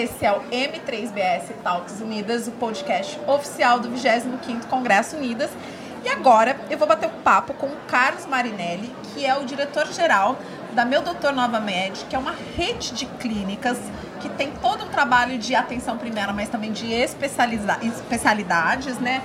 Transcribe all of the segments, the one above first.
Esse é o M3BS Talks Unidas, o podcast oficial do 25º Congresso Unidas. E agora eu vou bater um papo com o Carlos Marinelli, que é o diretor-geral da Meu Doutor Nova Med, que é uma rede de clínicas que tem todo um trabalho de atenção primária, mas também de especialidades, né?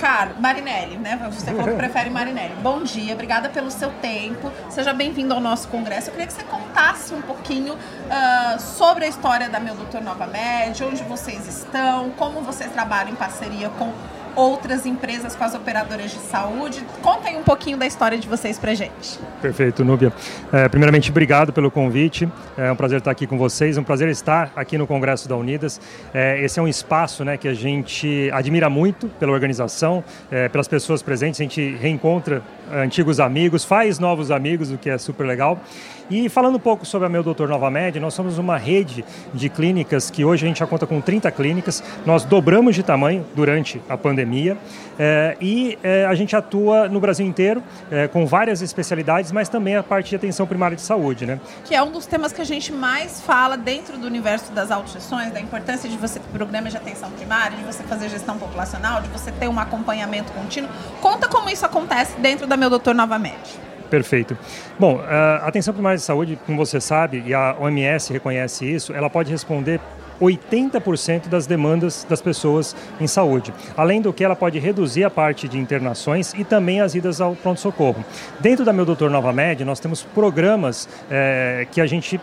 Cara, Marinelli, né? Você falou que prefere Marinelli. Bom dia, obrigada pelo seu tempo. Seja bem-vindo ao nosso congresso. Eu queria que você contasse um pouquinho uh, sobre a história da Meu Doutor Nova Med, onde vocês estão, como vocês trabalham em parceria com outras empresas com as operadoras de saúde. Contem um pouquinho da história de vocês pra gente. Perfeito, Núbia. É, primeiramente, obrigado pelo convite. É um prazer estar aqui com vocês, um prazer estar aqui no Congresso da Unidas. É, esse é um espaço né, que a gente admira muito pela organização, é, pelas pessoas presentes. A gente reencontra antigos amigos, faz novos amigos, o que é super legal. E falando um pouco sobre a Meu Doutor Nova Med, nós somos uma rede de clínicas que hoje a gente já conta com 30 clínicas. Nós dobramos de tamanho durante a pandemia é, e é, a gente atua no Brasil inteiro é, com várias especialidades, mas também a parte de atenção primária de saúde. Né? Que é um dos temas que a gente mais fala dentro do universo das autogestões, da importância de você ter programas de atenção primária, de você fazer gestão populacional, de você ter um acompanhamento contínuo. Conta como isso acontece dentro da Meu Doutor Nova Med. Perfeito. Bom, a atenção primária de saúde, como você sabe, e a OMS reconhece isso, ela pode responder 80% das demandas das pessoas em saúde. Além do que, ela pode reduzir a parte de internações e também as idas ao pronto-socorro. Dentro da Meu Doutor Nova Med, nós temos programas é, que a gente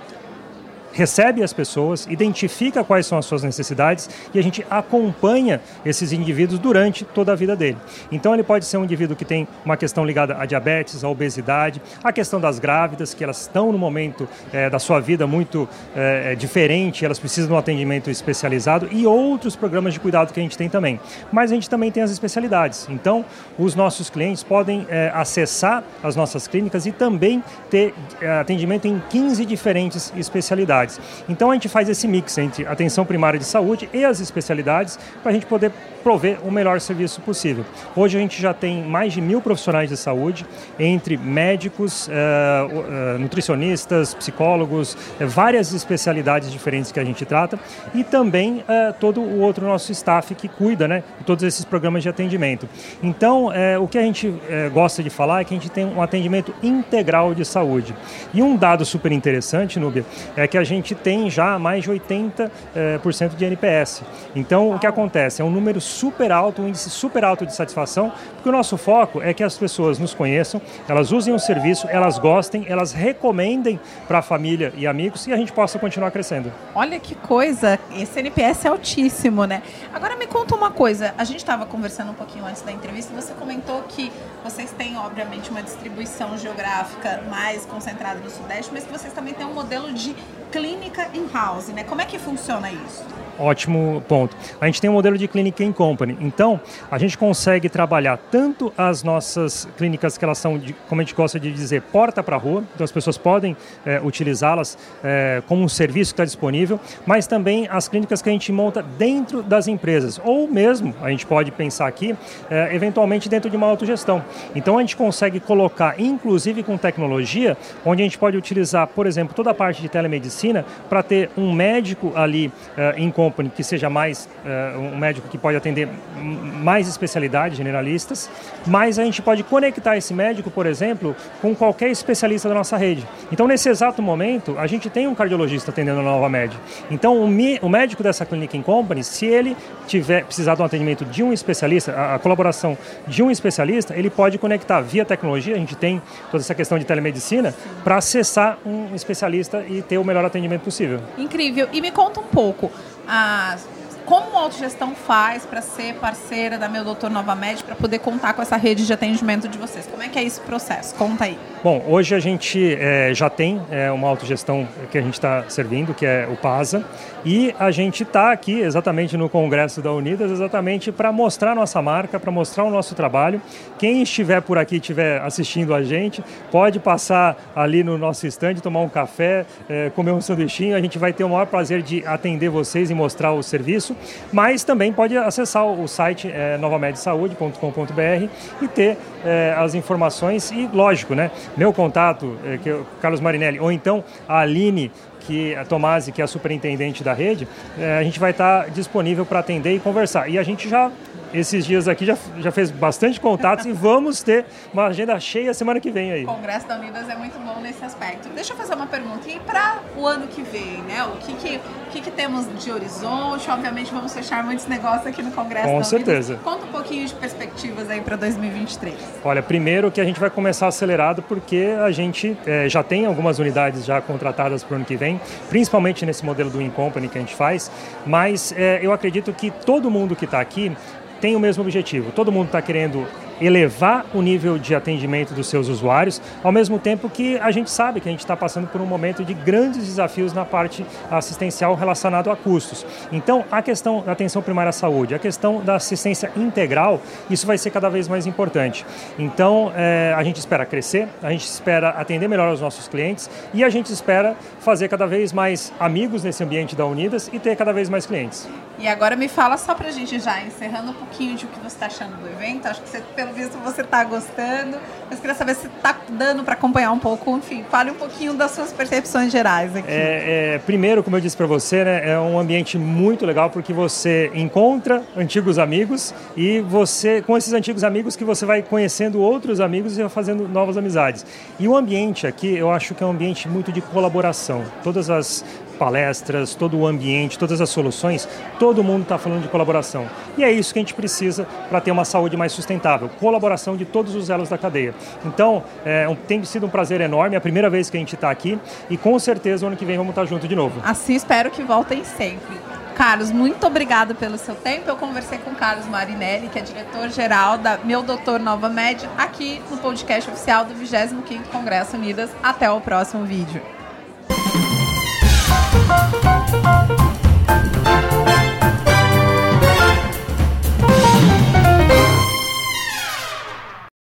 recebe as pessoas, identifica quais são as suas necessidades e a gente acompanha esses indivíduos durante toda a vida dele. Então ele pode ser um indivíduo que tem uma questão ligada à diabetes, à obesidade, a questão das grávidas, que elas estão no momento é, da sua vida muito é, diferente, elas precisam de um atendimento especializado e outros programas de cuidado que a gente tem também. Mas a gente também tem as especialidades. Então os nossos clientes podem é, acessar as nossas clínicas e também ter atendimento em 15 diferentes especialidades especialidades. Então a gente faz esse mix entre atenção primária de saúde e as especialidades para a gente poder prover o melhor serviço possível. Hoje a gente já tem mais de mil profissionais de saúde, entre médicos, uh, uh, nutricionistas, psicólogos, uh, várias especialidades diferentes que a gente trata e também todo o outro nosso staff que cuida né, de todos esses programas de atendimento. Então, o que a gente gosta de falar é que a gente tem um atendimento integral de saúde. E um dado super interessante, Núbia, é que a gente tem já mais de 80% de NPS. Então, o que acontece? É um número super alto, um índice super alto de satisfação, porque o nosso foco é que as pessoas nos conheçam, elas usem o serviço, elas gostem, elas recomendem para a família e amigos e a gente possa continuar crescendo. Olha que coisa, esse NPS é altíssimo, né? Agora me conta uma coisa, a gente estava conversando um pouquinho antes da entrevista, você comentou que vocês têm, obviamente, uma distribuição geográfica mais concentrada no Sudeste, mas que vocês também têm um modelo de clínica in-house, né? Como é que funciona isso? Ótimo ponto. A gente tem um modelo de clínica in company. Então, a gente consegue trabalhar tanto as nossas clínicas que elas são, de, como a gente gosta de dizer, porta para a rua, então as pessoas podem é, utilizá-las é, como um serviço que está disponível, mas também as clínicas que a gente monta dentro das empresas, ou mesmo, a gente pode pensar aqui, é, eventualmente dentro de uma autogestão. Então, a gente consegue colocar, inclusive com tecnologia, onde a gente pode utilizar, por exemplo, toda a parte de telemedicina para ter um médico ali em company que seja mais uh, um médico que pode atender mais especialidades generalistas, mas a gente pode conectar esse médico, por exemplo, com qualquer especialista da nossa rede. Então, nesse exato momento, a gente tem um cardiologista atendendo a Nova Med. Então, o, mi, o médico dessa clínica em company, se ele tiver precisar de um atendimento de um especialista, a, a colaboração de um especialista, ele pode conectar via tecnologia, a gente tem toda essa questão de telemedicina, para acessar um especialista e ter o melhor atendimento possível. Incrível. E me conta um pouco, a como a autogestão faz para ser parceira da Meu Doutor Nova Med para poder contar com essa rede de atendimento de vocês? Como é que é esse processo? Conta aí. Bom, hoje a gente é, já tem é, uma autogestão que a gente está servindo, que é o PASA, e a gente está aqui exatamente no Congresso da Unidas, exatamente para mostrar nossa marca, para mostrar o nosso trabalho. Quem estiver por aqui, estiver assistindo a gente, pode passar ali no nosso estande, tomar um café, é, comer um sanduichinho. A gente vai ter o maior prazer de atender vocês e mostrar o serviço. mas também pode acessar o site novamedsaúde.com.br e ter as informações e, lógico, né, meu contato, é, que o Carlos Marinelli, ou então a Aline, que a Tomasi, que é a superintendente da rede, é, a gente vai estar disponível para atender e conversar. E a gente já esses dias aqui já, já fez bastante contatos e vamos ter uma agenda cheia semana que vem aí. O Congresso da Unidas é muito bom nesse aspecto. Deixa eu fazer uma pergunta. E para o ano que vem, né? O que que, o que que temos de horizonte? Obviamente vamos fechar muitos negócios aqui no Congresso Com da certeza. Unidas. Conta um pouquinho de perspectivas aí para 2023. Olha, primeiro que a gente vai começar acelerado porque a gente é, já tem algumas unidades já contratadas para o ano que vem, principalmente nesse modelo do In Company que a gente faz, mas é, eu acredito que todo mundo que está aqui tem o mesmo objetivo. Todo mundo está querendo elevar o nível de atendimento dos seus usuários, ao mesmo tempo que a gente sabe que a gente está passando por um momento de grandes desafios na parte assistencial relacionado a custos. Então, a questão da atenção primária à saúde, a questão da assistência integral, isso vai ser cada vez mais importante. Então, é, a gente espera crescer, a gente espera atender melhor os nossos clientes e a gente espera fazer cada vez mais amigos nesse ambiente da Unidas e ter cada vez mais clientes. E agora me fala só pra gente já, encerrando um pouquinho de o que você está achando do evento. Acho que você, visto você está gostando. Mas queria saber se está dando para acompanhar um pouco. Enfim, fale um pouquinho das suas percepções gerais aqui. É, é, primeiro, como eu disse para você, né, é um ambiente muito legal porque você encontra antigos amigos e você, com esses antigos amigos, que você vai conhecendo outros amigos e fazendo novas amizades. E o ambiente aqui, eu acho que é um ambiente muito de colaboração. Todas as palestras, todo o ambiente, todas as soluções, todo mundo está falando de colaboração. E é isso que a gente precisa para ter uma saúde mais sustentável, colaboração de todos os elos da cadeia. Então, é, tem sido um prazer enorme, é a primeira vez que a gente está aqui e com certeza ano que vem vamos estar tá junto de novo. Assim espero que voltem sempre. Carlos, muito obrigado pelo seu tempo. Eu conversei com Carlos Marinelli, que é diretor-geral da Meu Doutor Nova Média, aqui no podcast oficial do 25º Congresso Unidas. Até o próximo vídeo. フフフ。